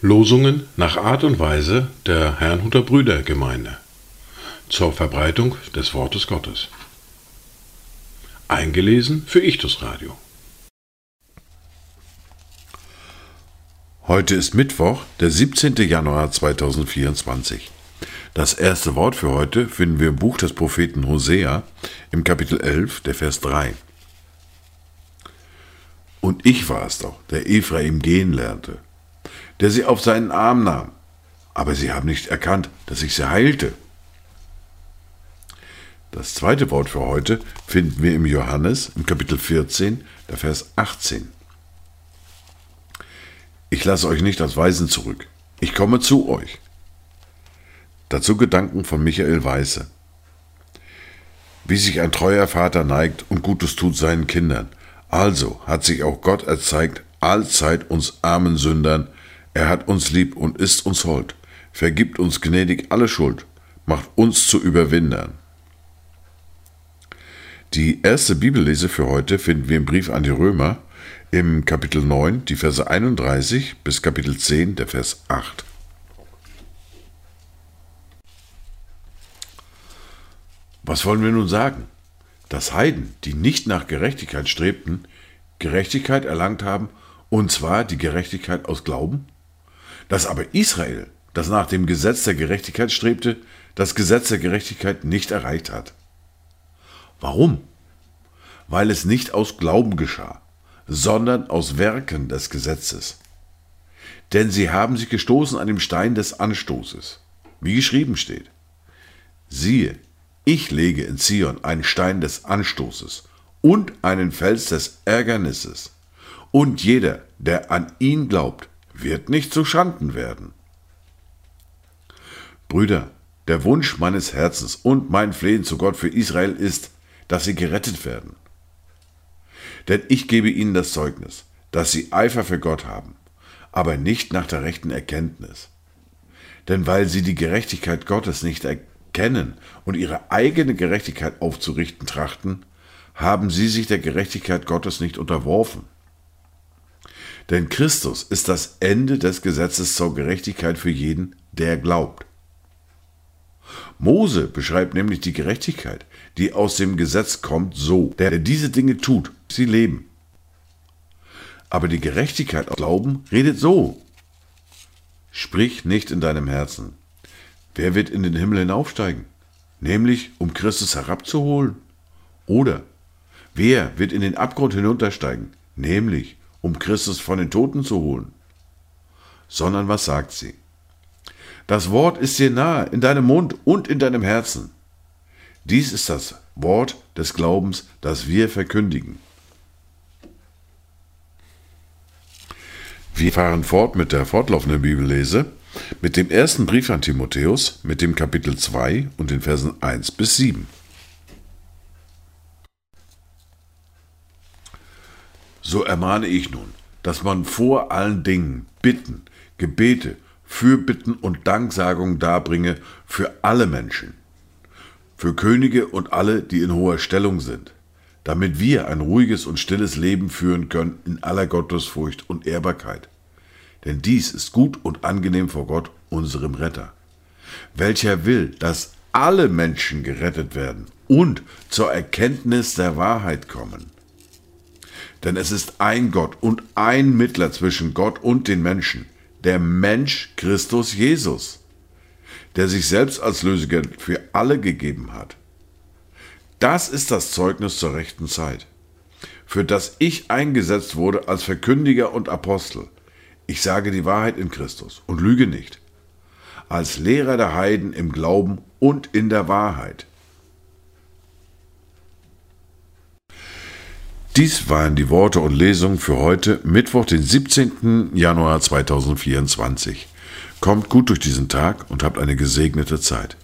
Losungen nach Art und Weise der Herrnhuter Brüdergemeinde zur Verbreitung des Wortes Gottes. Eingelesen für Ichtus Radio. Heute ist Mittwoch, der 17. Januar 2024. Das erste Wort für heute finden wir im Buch des Propheten Hosea im Kapitel 11, der Vers 3. Und ich war es doch, der Ephraim gehen lernte der sie auf seinen Arm nahm. Aber sie haben nicht erkannt, dass ich sie heilte. Das zweite Wort für heute finden wir im Johannes im Kapitel 14, der Vers 18. Ich lasse euch nicht als Weisen zurück. Ich komme zu euch. Dazu Gedanken von Michael Weiße. Wie sich ein treuer Vater neigt und Gutes tut seinen Kindern, also hat sich auch Gott erzeigt, allzeit uns armen Sündern, er hat uns lieb und ist uns hold, vergibt uns gnädig alle Schuld, macht uns zu Überwindern. Die erste Bibellese für heute finden wir im Brief an die Römer im Kapitel 9, die Verse 31 bis Kapitel 10, der Vers 8. Was wollen wir nun sagen? Dass Heiden, die nicht nach Gerechtigkeit strebten, Gerechtigkeit erlangt haben, und zwar die Gerechtigkeit aus Glauben? dass aber Israel, das nach dem Gesetz der Gerechtigkeit strebte, das Gesetz der Gerechtigkeit nicht erreicht hat. Warum? Weil es nicht aus Glauben geschah, sondern aus Werken des Gesetzes. Denn sie haben sich gestoßen an dem Stein des Anstoßes, wie geschrieben steht. Siehe, ich lege in Zion einen Stein des Anstoßes und einen Fels des Ärgernisses, und jeder, der an ihn glaubt, wird nicht zu Schanden werden. Brüder, der Wunsch meines Herzens und mein Flehen zu Gott für Israel ist, dass sie gerettet werden. Denn ich gebe ihnen das Zeugnis, dass sie Eifer für Gott haben, aber nicht nach der rechten Erkenntnis. Denn weil sie die Gerechtigkeit Gottes nicht erkennen und ihre eigene Gerechtigkeit aufzurichten trachten, haben sie sich der Gerechtigkeit Gottes nicht unterworfen. Denn Christus ist das Ende des Gesetzes zur Gerechtigkeit für jeden, der glaubt. Mose beschreibt nämlich die Gerechtigkeit, die aus dem Gesetz kommt, so, der diese Dinge tut, sie leben. Aber die Gerechtigkeit aus Glauben redet so. Sprich nicht in deinem Herzen. Wer wird in den Himmel hinaufsteigen? Nämlich, um Christus herabzuholen. Oder, wer wird in den Abgrund hinuntersteigen? Nämlich, um Christus von den Toten zu holen. Sondern was sagt sie? Das Wort ist dir nahe, in deinem Mund und in deinem Herzen. Dies ist das Wort des Glaubens, das wir verkündigen. Wir fahren fort mit der fortlaufenden Bibellese, mit dem ersten Brief an Timotheus, mit dem Kapitel 2 und den Versen 1 bis 7. So ermahne ich nun, dass man vor allen Dingen Bitten, Gebete, Fürbitten und Danksagungen darbringe für alle Menschen, für Könige und alle, die in hoher Stellung sind, damit wir ein ruhiges und stilles Leben führen können in aller Gottesfurcht und Ehrbarkeit. Denn dies ist gut und angenehm vor Gott, unserem Retter, welcher will, dass alle Menschen gerettet werden und zur Erkenntnis der Wahrheit kommen. Denn es ist ein Gott und ein Mittler zwischen Gott und den Menschen, der Mensch Christus Jesus, der sich selbst als Lösegeld für alle gegeben hat. Das ist das Zeugnis zur rechten Zeit, für das ich eingesetzt wurde als Verkündiger und Apostel. Ich sage die Wahrheit in Christus und lüge nicht, als Lehrer der Heiden im Glauben und in der Wahrheit Dies waren die Worte und Lesungen für heute, Mittwoch, den 17. Januar 2024. Kommt gut durch diesen Tag und habt eine gesegnete Zeit.